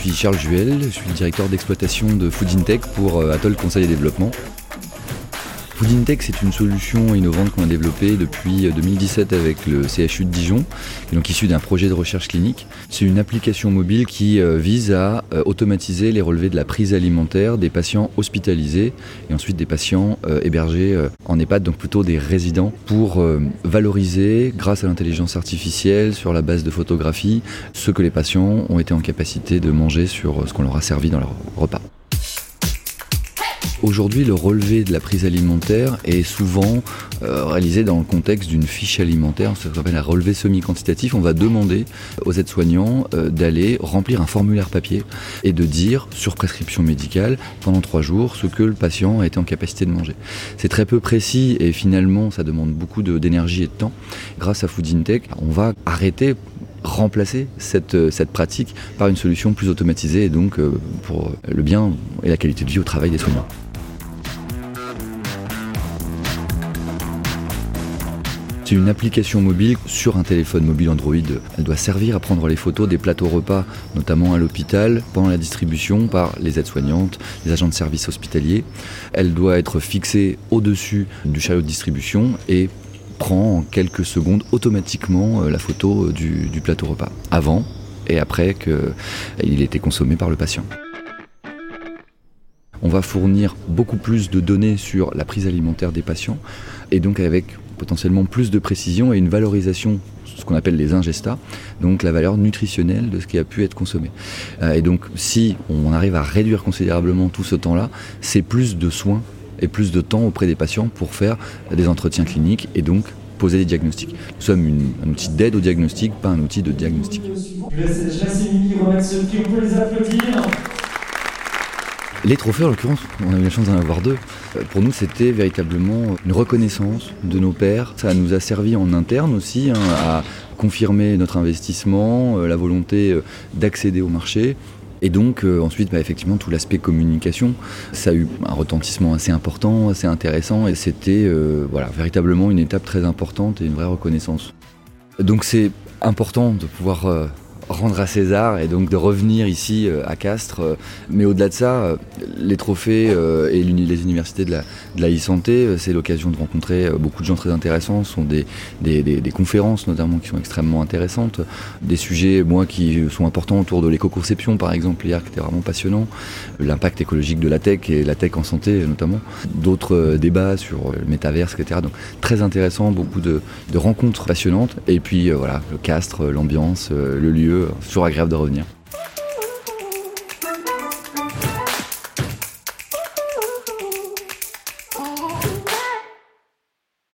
suis Charles Juel, je suis directeur d'exploitation de Food Intech pour euh, Atoll Conseil et Développement. Foodintech, c'est une solution innovante qu'on a développée depuis 2017 euh, avec le CHU de Dijon, donc issu d'un projet de recherche clinique. C'est une application mobile qui euh, vise à euh, automatiser les relevés de la prise alimentaire des patients hospitalisés et ensuite des patients hébergés en EHPAD, donc plutôt des résidents, pour valoriser, grâce à l'intelligence artificielle, sur la base de photographie, ce que les patients ont été en capacité de manger sur ce qu'on leur a servi dans leur repas. Aujourd'hui, le relevé de la prise alimentaire est souvent euh, réalisé dans le contexte d'une fiche alimentaire, ce qu'on appelle un relevé semi-quantitatif. On va demander aux aides-soignants euh, d'aller remplir un formulaire papier et de dire, sur prescription médicale, pendant trois jours, ce que le patient a été en capacité de manger. C'est très peu précis et finalement, ça demande beaucoup d'énergie et de temps. Grâce à Food Intech, on va arrêter remplacer euh, cette, pratique par une solution plus automatisée et donc pour le bien et la qualité de vie au travail des soignants. C'est une application mobile sur un téléphone mobile Android. Elle doit servir à prendre les photos des plateaux repas, notamment à l'hôpital, pendant la distribution par les aides-soignantes, les agents de service hospitaliers. Elle doit être fixée au-dessus du chariot de distribution et prend en quelques secondes automatiquement euh, la photo euh, du, du plateau repas, avant et après qu'il ait été consommé par le patient. On va fournir beaucoup plus de données sur la prise alimentaire des patients et donc avec potentiellement plus de précision et une valorisation ce qu'on appelle les ingestats, donc la valeur nutritionnelle de ce qui a pu être consommé. Euh, et donc si on arrive à réduire considérablement tout ce temps-là, c'est plus de soins et plus de temps auprès des patients pour faire des entretiens cliniques et donc poser des diagnostics. Nous sommes un outil d'aide au diagnostic, pas un outil de diagnostic. Je laisse, on peut les applaudir. Les trophées, en l'occurrence, on a eu la chance d'en avoir deux. Euh, pour nous, c'était véritablement une reconnaissance de nos pères. Ça nous a servi en interne aussi hein, à confirmer notre investissement, euh, la volonté euh, d'accéder au marché. Et donc ensuite, bah, effectivement, tout l'aspect communication, ça a eu un retentissement assez important, assez intéressant, et c'était voilà, véritablement une étape très importante et une vraie reconnaissance. Donc c'est important de pouvoir rendre à César et donc de revenir ici euh, à Castres. Euh, mais au-delà de ça, euh, les trophées et les universités de la, e-santé, c'est l'occasion de rencontrer beaucoup de gens très intéressants. Ce sont des, des, conférences notamment qui sont extrêmement intéressantes. Des sujets, moi, qui sont importants autour de l'éco-conception, par exemple, hier, qui était vraiment passionnant. L'impact écologique de la tech et la tech en santé notamment. D'autres débats sur le métaverse, etc. Donc très intéressant, beaucoup de, de rencontres passionnantes. Et puis voilà, le Castres, l'ambiance, le lieu, toujours agréable de revenir.